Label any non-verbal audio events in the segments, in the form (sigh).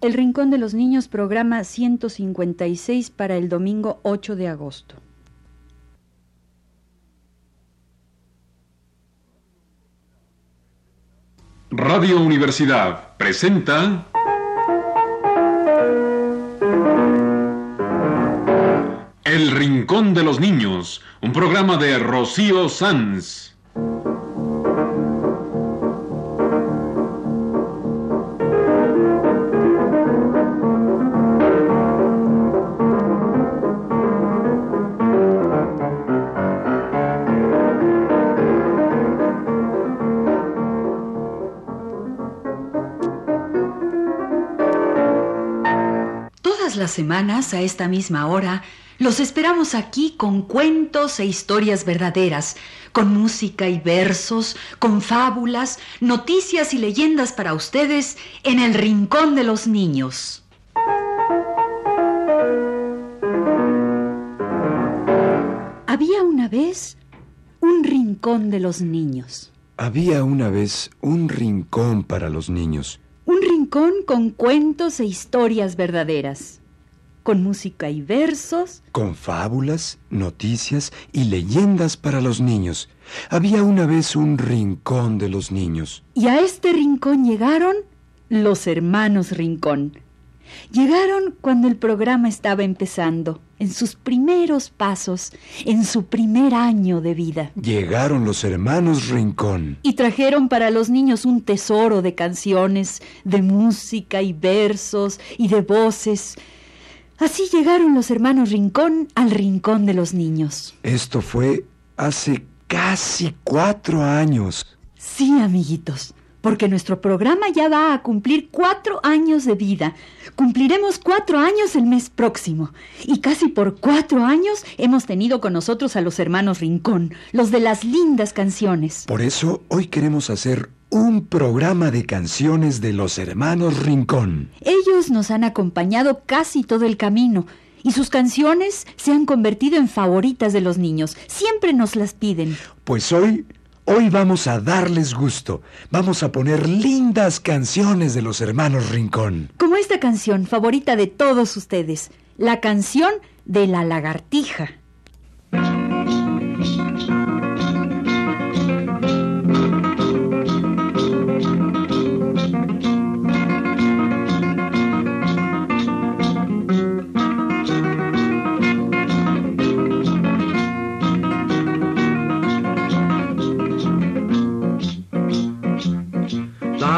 El Rincón de los Niños, programa 156 para el domingo 8 de agosto. Radio Universidad presenta El Rincón de los Niños, un programa de Rocío Sanz. Semanas, a esta misma hora, los esperamos aquí con cuentos e historias verdaderas, con música y versos, con fábulas, noticias y leyendas para ustedes en el Rincón de los Niños. Había una vez un rincón de los niños. Había una vez un rincón para los niños. Un rincón con cuentos e historias verdaderas, con música y versos, Con fábulas, noticias y leyendas para los niños. Había una vez un rincón de los niños. y a este rincón llegaron los hermanos Rincón. Llegaron cuando el programa estaba empezando, en sus primeros pasos, en su primer año de vida. Llegaron los hermanos Rincón. Y trajeron para los niños un tesoro de canciones, de música y versos y de voces. Así llegaron los hermanos Rincón al rincón de los niños. Esto fue hace casi cuatro años. Sí, amiguitos, porque nuestro programa ya va a cumplir cuatro años de vida. Cumpliremos cuatro años el mes próximo. Y casi por cuatro años hemos tenido con nosotros a los hermanos Rincón, los de las lindas canciones. Por eso hoy queremos hacer un programa de canciones de los hermanos Rincón. Ellos nos han acompañado casi todo el camino. Y sus canciones se han convertido en favoritas de los niños. Siempre nos las piden. Pues hoy, hoy vamos a darles gusto. Vamos a poner lindas canciones de los hermanos Rincón. Como esta canción favorita de todos ustedes, la canción de la lagartija.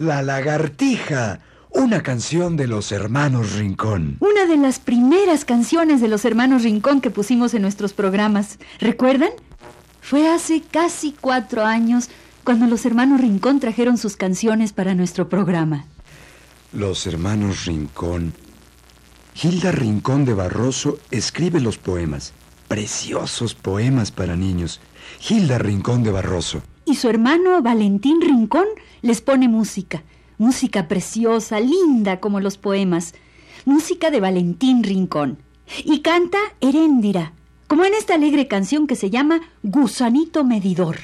La lagartija, una canción de los hermanos Rincón. Una de las primeras canciones de los hermanos Rincón que pusimos en nuestros programas. ¿Recuerdan? Fue hace casi cuatro años cuando los hermanos Rincón trajeron sus canciones para nuestro programa. Los hermanos Rincón. Hilda Rincón de Barroso escribe los poemas. Preciosos poemas para niños. Hilda Rincón de Barroso. Y su hermano Valentín Rincón les pone música. Música preciosa, linda como los poemas. Música de Valentín Rincón. Y canta Heréndira, como en esta alegre canción que se llama Gusanito Medidor.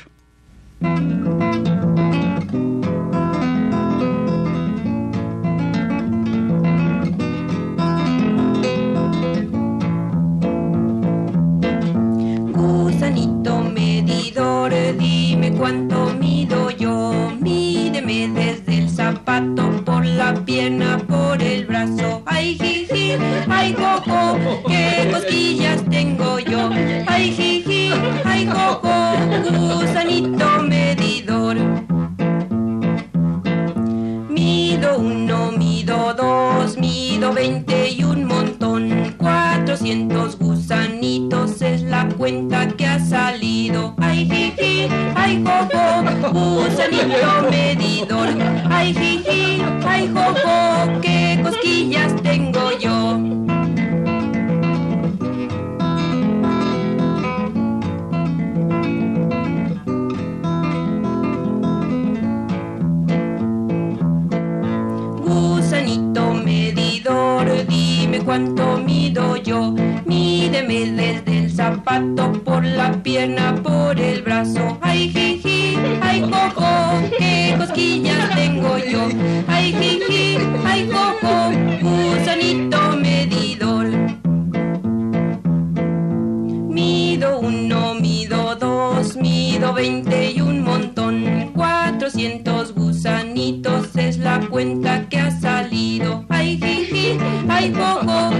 Gusanito medidor, dime cuánto mido yo. Mídeme desde el zapato, por la pierna, por el brazo. Ay, jiji, ay, coco, qué cosquillas tengo yo. Ay, jiji, ay, coco, gusanito medidor. Mido uno, mido dos, mido veinte y un montón. Cuatrocientos gusanitos es la cuenta que ha Ay, jiji, ay, jojo,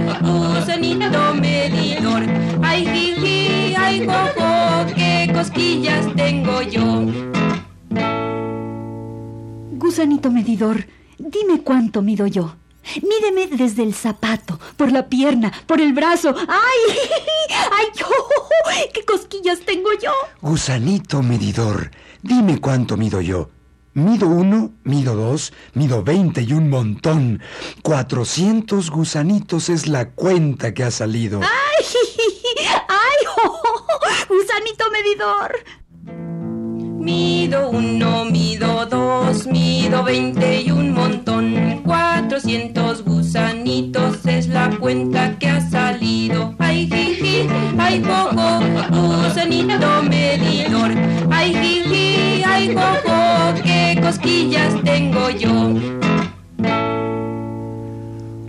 gusanito medidor. Ay, jiji, ay, jojo, qué cosquillas tengo yo. Gusanito medidor, dime cuánto mido yo. Mídeme desde el zapato, por la pierna, por el brazo. ¡Ay! ¡Ay! oh, ¡Qué cosquillas tengo yo! Gusanito medidor, dime cuánto mido yo. Mido uno, mido dos, mido veinte y un montón. Cuatrocientos gusanitos es la cuenta que ha salido. ¡Ay! (laughs) ¡Ay! oh, (laughs) ¡Gusanito medidor! Mido uno, mido dos, mido veinte y un montón. Cuatrocientos gusanitos es la cuenta que ha salido. Ay, jiji, ay, jojo, gusanito medidor. Ay, jiji, ay, qué cosquillas tengo yo.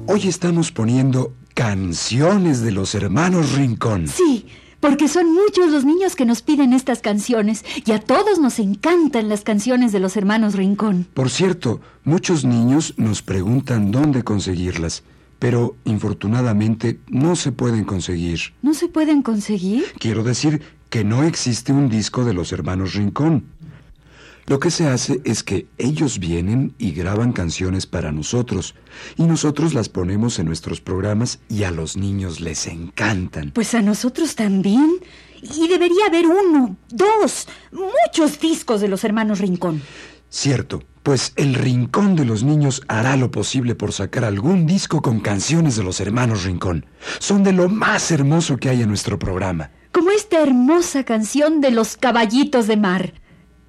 Hoy estamos poniendo canciones de los hermanos Rincón. Sí, porque son muchos los niños que nos piden estas canciones y a todos nos encantan las canciones de los hermanos Rincón. Por cierto, muchos niños nos preguntan dónde conseguirlas, pero infortunadamente no se pueden conseguir. ¿No se pueden conseguir? Quiero decir que no existe un disco de los hermanos Rincón. Lo que se hace es que ellos vienen y graban canciones para nosotros, y nosotros las ponemos en nuestros programas y a los niños les encantan. Pues a nosotros también. Y debería haber uno, dos, muchos discos de los hermanos Rincón. Cierto, pues el Rincón de los Niños hará lo posible por sacar algún disco con canciones de los hermanos Rincón. Son de lo más hermoso que hay en nuestro programa. Como esta hermosa canción de los caballitos de mar.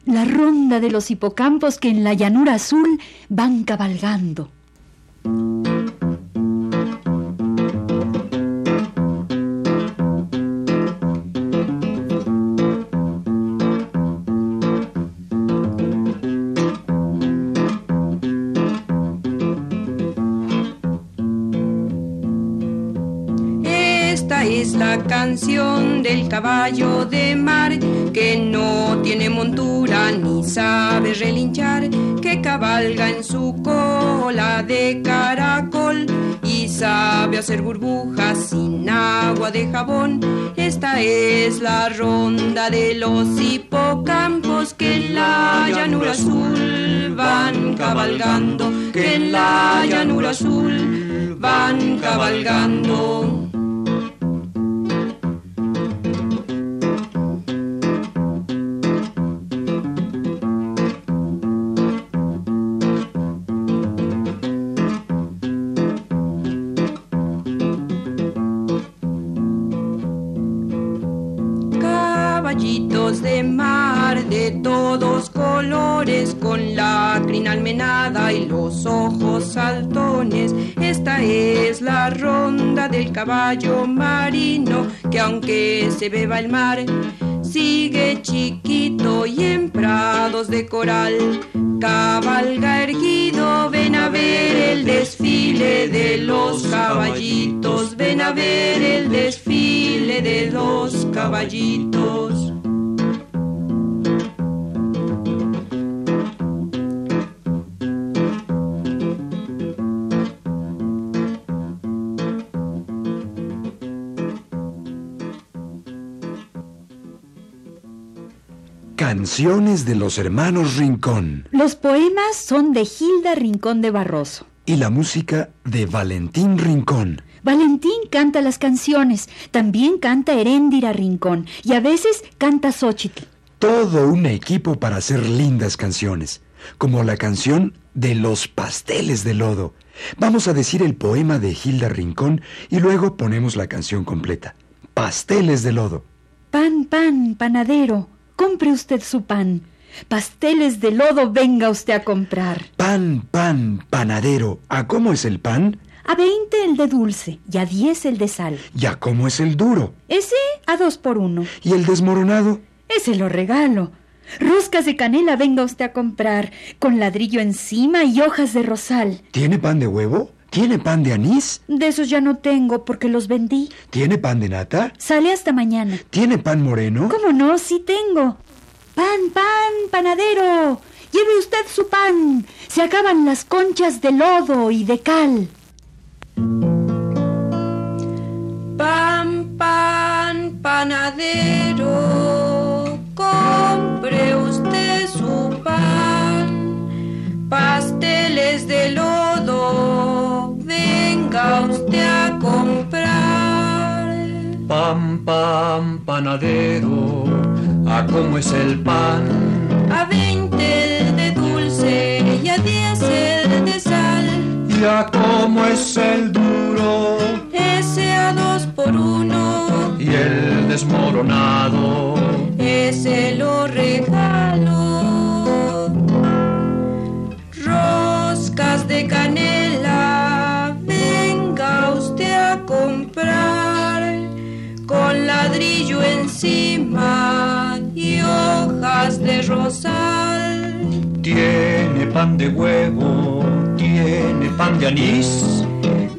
La ronda de los hipocampos que en la llanura azul van cabalgando. La canción del caballo de mar que no tiene montura ni sabe relinchar, que cabalga en su cola de caracol y sabe hacer burbujas sin agua de jabón. Esta es la ronda de los hipocampos que en la llanura azul van cabalgando, que en la llanura azul van cabalgando. Y los ojos saltones. Esta es la ronda del caballo marino, que aunque se beba el mar, sigue chiquito y en prados de coral. Cabalga erguido, ven a ver el desfile de los caballitos, ven a ver el desfile de los caballitos. Canciones de los hermanos Rincón. Los poemas son de Hilda Rincón de Barroso. Y la música de Valentín Rincón. Valentín canta las canciones, también canta Heréndira Rincón y a veces canta Xochitl. Todo un equipo para hacer lindas canciones, como la canción de los pasteles de lodo. Vamos a decir el poema de Hilda Rincón y luego ponemos la canción completa. Pasteles de lodo. Pan, pan, panadero, compre usted su pan. Pasteles de lodo venga usted a comprar. Pan, pan, panadero. ¿A cómo es el pan? A 20 el de dulce y a 10 el de sal. ¿Y a cómo es el duro? Ese a dos por uno. ¿Y el desmoronado? Ese lo regalo. Roscas de canela venga usted a comprar, con ladrillo encima y hojas de rosal. ¿Tiene pan de huevo? ¿Tiene pan de anís? De esos ya no tengo porque los vendí. ¿Tiene pan de nata? Sale hasta mañana. ¿Tiene pan moreno? ¿Cómo no? Sí tengo. Pan, pan, panadero. Lleve usted su pan. Se acaban las conchas de lodo y de cal. Pan, pan, panadero, compre usted su pan. Pasteles de lodo, venga usted a comprar. Pan, pan, panadero, ¿a cómo es el pan? A veinte el de dulce y a diez el de sal. ¿Y a cómo es el duro? Ese a dos por uno, Y el desmoronado. ese lo regalo. Encima y hojas de rosal. Tiene pan de huevo, tiene pan de anís.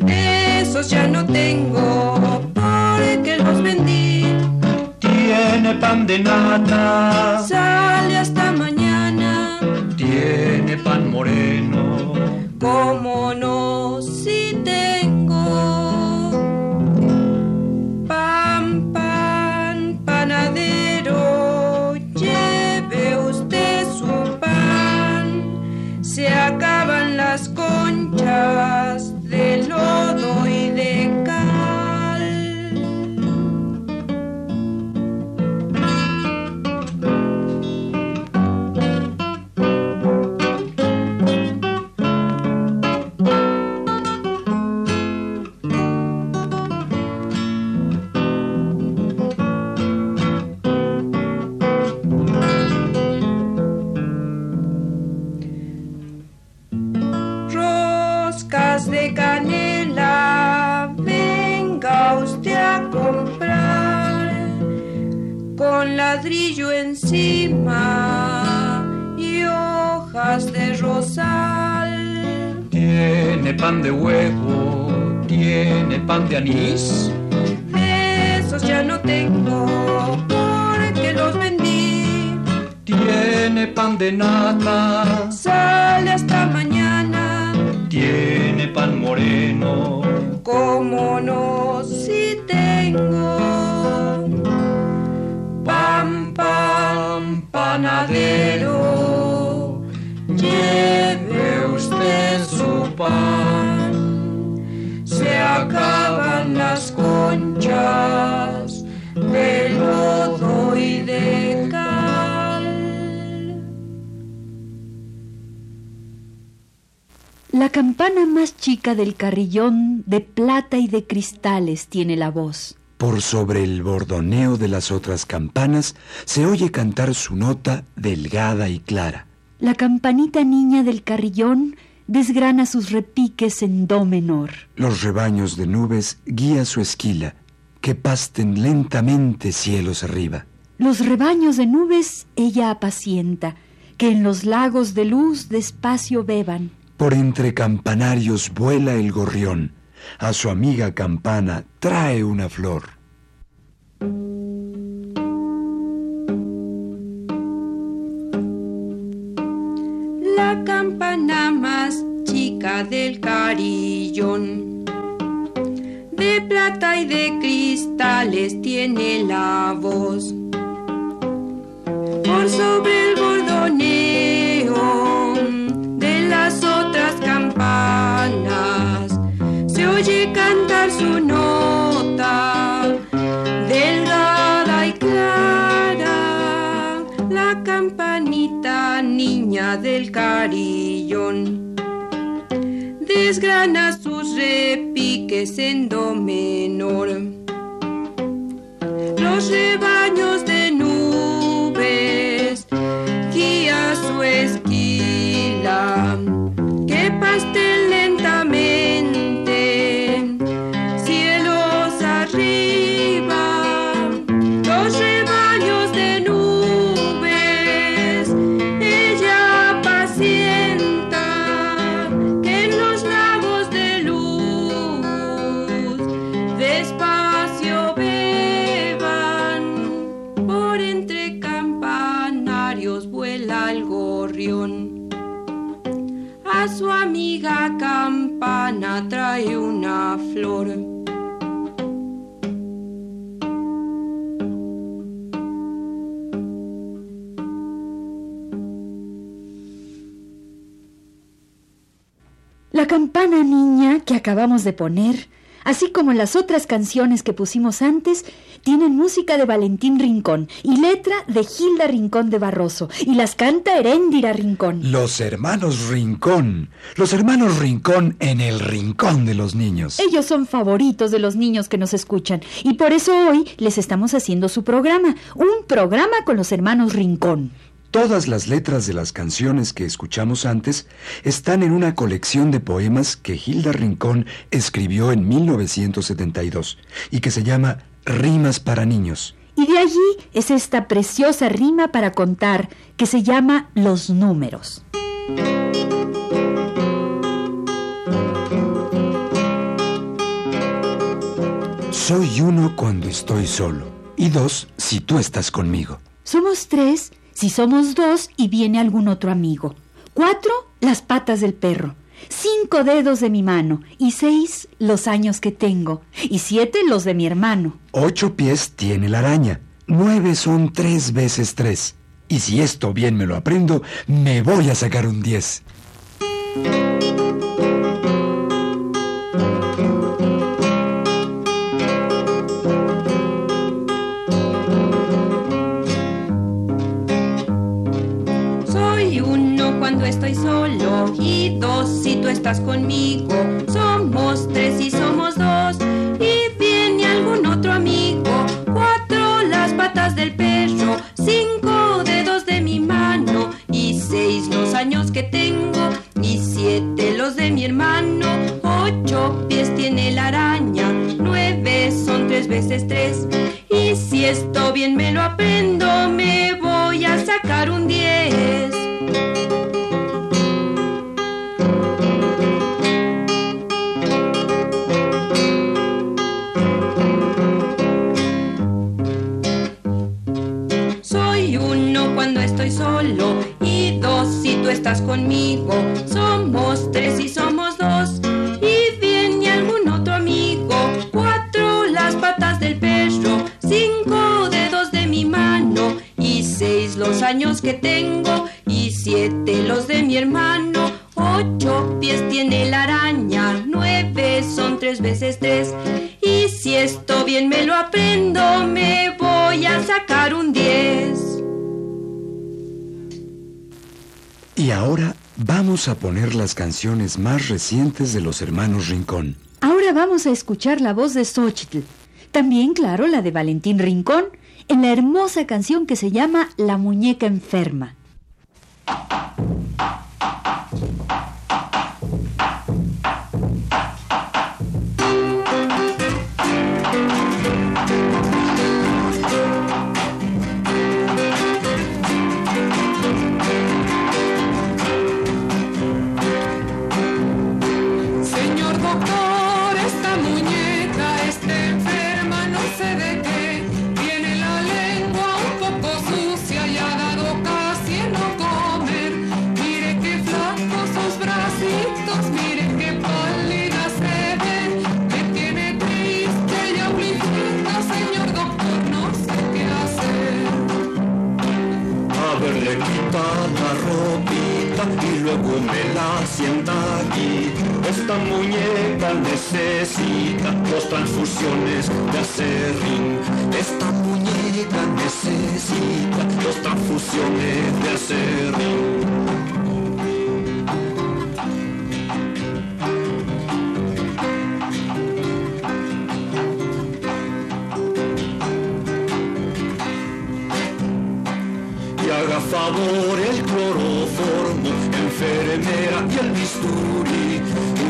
Esos ya no tengo porque los vendí. Tiene pan de nata, Sale hasta mañana. tiene pan moreno. Como no, si tengo conchas de anís. Esos ya no tengo porque los vendí. Tiene pan de nata, Sale hasta mañana. tiene pan moreno. Como no, si tengo pan, pan, panadero, lleve usted su pan. Se acaban La campana más chica del carrillón de plata y de cristales tiene la voz. Por sobre el bordoneo de las otras campanas se oye cantar su nota delgada y clara. La campanita niña del carrillón desgrana sus repiques en do menor. Los rebaños de nubes guía su esquila, que pasten lentamente cielos arriba. Los rebaños de nubes ella apacienta, que en los lagos de luz despacio beban. Por entre campanarios vuela el gorrión. A su amiga campana trae una flor. la campana más chica del carillón. Plata y de cristales tiene la voz. Por sobre el bordoneo de las otras campanas se oye cantar su nota delgada y clara la campanita niña del carillón desgrana sus repiques en do menor acabamos de poner, así como las otras canciones que pusimos antes, tienen música de Valentín Rincón y letra de Gilda Rincón de Barroso, y las canta Heréndira Rincón. Los hermanos Rincón. Los hermanos Rincón en el rincón de los niños. Ellos son favoritos de los niños que nos escuchan, y por eso hoy les estamos haciendo su programa, un programa con los hermanos Rincón. Todas las letras de las canciones que escuchamos antes están en una colección de poemas que Hilda Rincón escribió en 1972 y que se llama Rimas para Niños. Y de allí es esta preciosa rima para contar que se llama Los Números. Soy uno cuando estoy solo y dos si tú estás conmigo. Somos tres si somos dos y viene algún otro amigo. Cuatro, las patas del perro. Cinco dedos de mi mano. Y seis, los años que tengo. Y siete, los de mi hermano. Ocho pies tiene la araña. Nueve son tres veces tres. Y si esto bien me lo aprendo, me voy a sacar un diez. Uno cuando estoy solo y dos si tú estás conmigo. Somos tres y somos siete los de mi hermano. Ocho pies tiene la araña, nueve son tres veces tres. Y si esto bien me lo aprendo, me voy a sacar un diez. Y ahora vamos a poner las canciones más recientes de los hermanos Rincón. Ahora vamos a escuchar la voz de Xochitl. También, claro, la de Valentín Rincón, en la hermosa canción que se llama La muñeca enferma. ちょっと待って。Sienta aquí. Esta muñeca necesita dos transfusiones de acerrín. Esta muñeca necesita dos transfusiones de acerrín. favor el y el bisturí,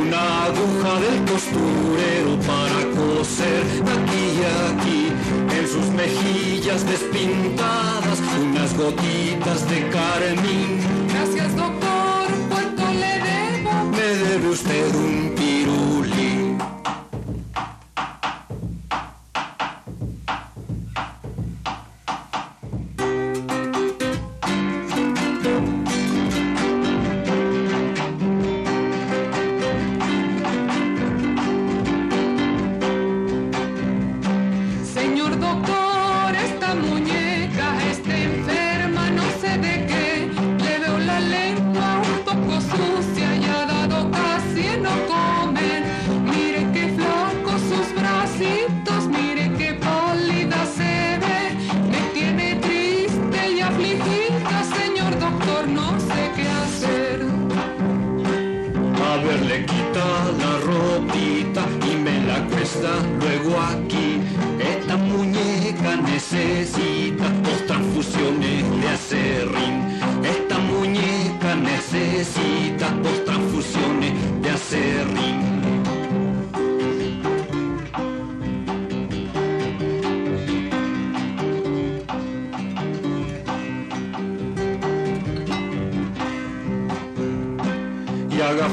una aguja del costurero para coser aquí y aquí, en sus mejillas despintadas, unas gotitas de carmín. Gracias, doctor. ¿Cuánto le debo? Me debe usted un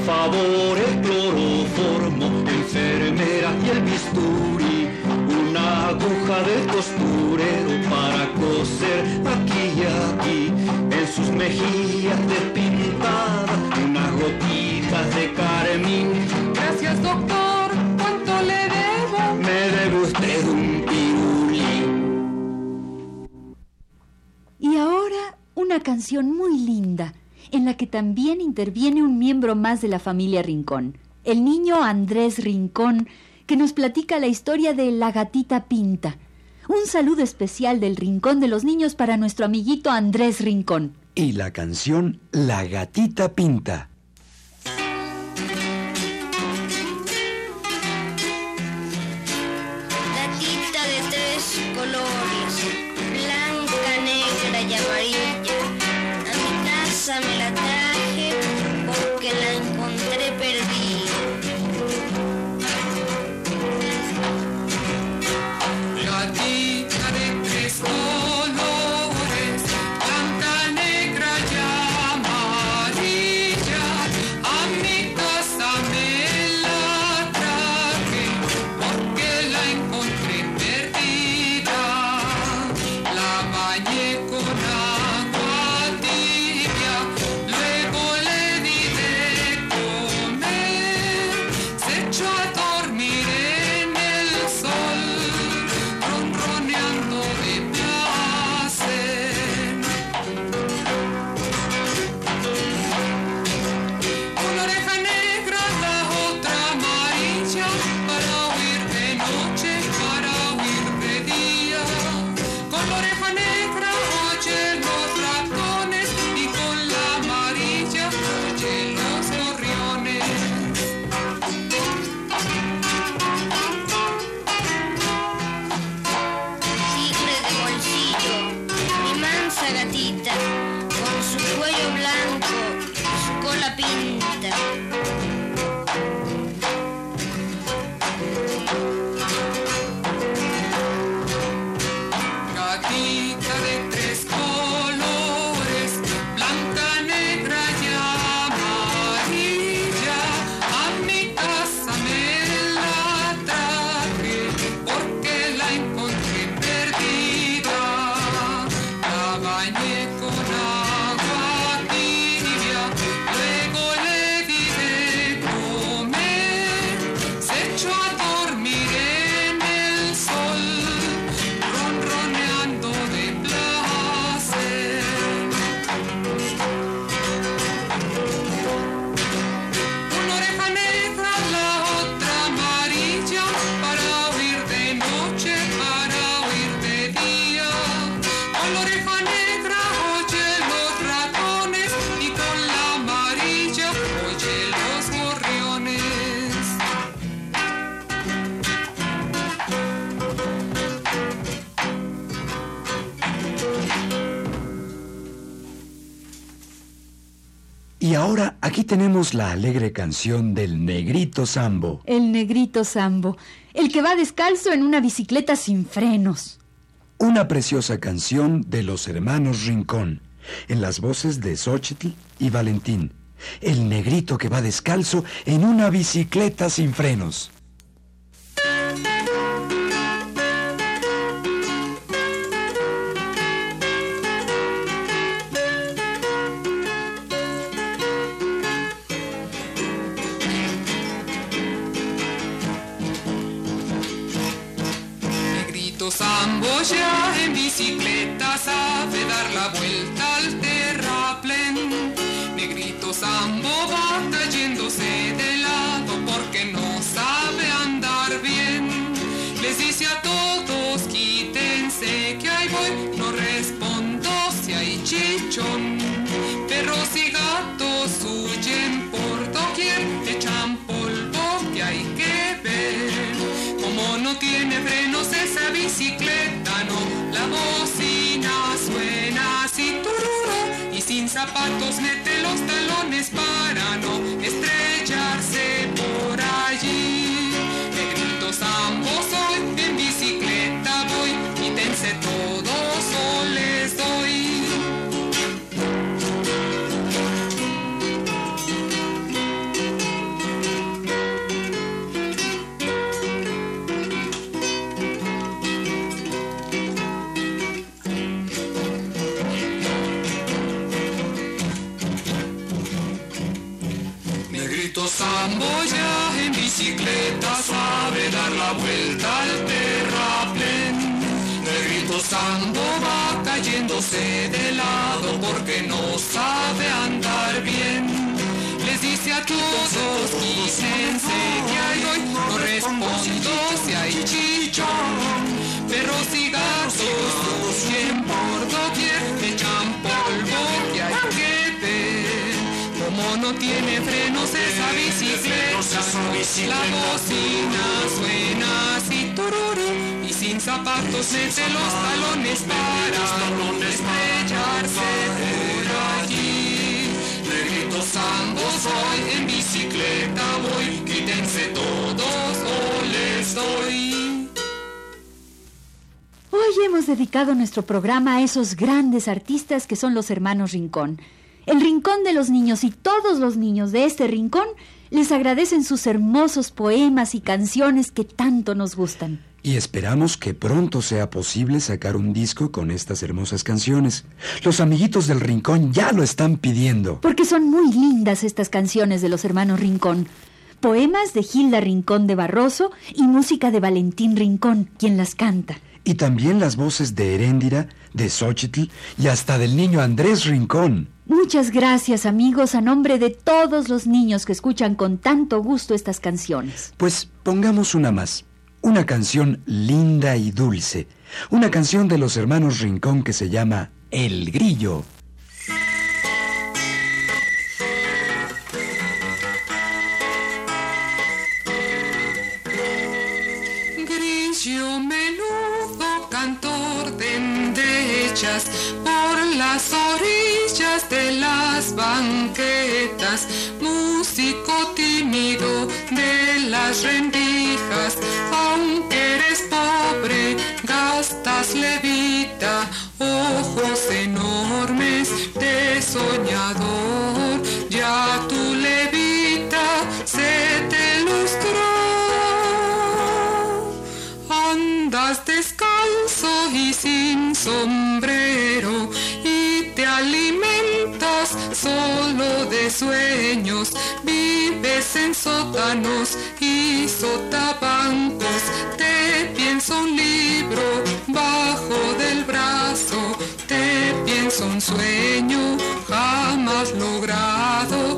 favor el cloroformo, enfermera y el bisturí, una aguja de costurero para coser aquí y aquí, en sus mejillas despintadas, unas gotitas de carmín. Gracias doctor, ¿cuánto le debo? Me debe usted un pirulí. Y ahora una canción muy linda, que también interviene un miembro más de la familia Rincón, el niño Andrés Rincón, que nos platica la historia de la gatita Pinta. Un saludo especial del Rincón de los Niños para nuestro amiguito Andrés Rincón. Y la canción La gatita pinta. Tenemos la alegre canción del negrito Sambo. El negrito Sambo, el que va descalzo en una bicicleta sin frenos. Una preciosa canción de los hermanos Rincón, en las voces de Xochitl y Valentín. El negrito que va descalzo en una bicicleta sin frenos. Sambo ya en bicicleta sabe dar la vuelta al terraplén. Negrito Sambo va de lado porque no sabe andar bien. Les dice a todos quítense que ahí voy, no respondo si hay chichón. Perros y gatos huyen por doquier, echan polvo que hay que ver. Como no tiene frenos esa bicicleta, zapatos mete los talones para no estrellarse la bocina suena así tururu y sin zapatos mete los talones para estrellarse por allí. Negrito Sambo soy, en bicicleta voy, quítense todos o les doy. Hoy hemos dedicado nuestro programa a esos grandes artistas que son los hermanos Rincón. El Rincón de los Niños y todos los niños de este rincón les agradecen sus hermosos poemas y canciones que tanto nos gustan. Y esperamos que pronto sea posible sacar un disco con estas hermosas canciones. Los amiguitos del Rincón ya lo están pidiendo. Porque son muy lindas estas canciones de los hermanos Rincón. Poemas de Gilda Rincón de Barroso y música de Valentín Rincón, quien las canta. Y también las voces de Heréndira, de Xochitl y hasta del niño Andrés Rincón. Muchas gracias amigos a nombre de todos los niños que escuchan con tanto gusto estas canciones. Pues pongamos una más. Una canción linda y dulce. Una canción de los hermanos Rincón que se llama El Grillo. Grillo banquetas, músico tímido de las rendijas, aunque eres pobre, gastas levita, ojos enormes de soñador, ya tu levita se te lustró. Andas descalzo y sin sombrero sueños. Vives en sótanos y sotabancos. Te pienso un libro bajo del brazo. Te pienso un sueño jamás logrado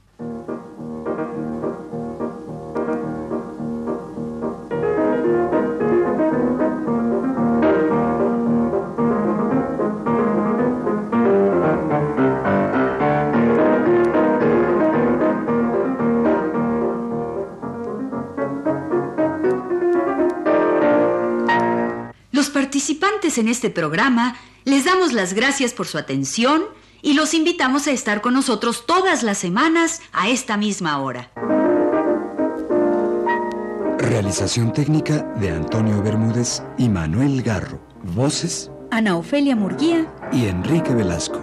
En este programa les damos las gracias por su atención y los invitamos a estar con nosotros todas las semanas a esta misma hora. Realización técnica de Antonio Bermúdez y Manuel Garro. Voces Ana Ofelia Murguía y Enrique Velasco.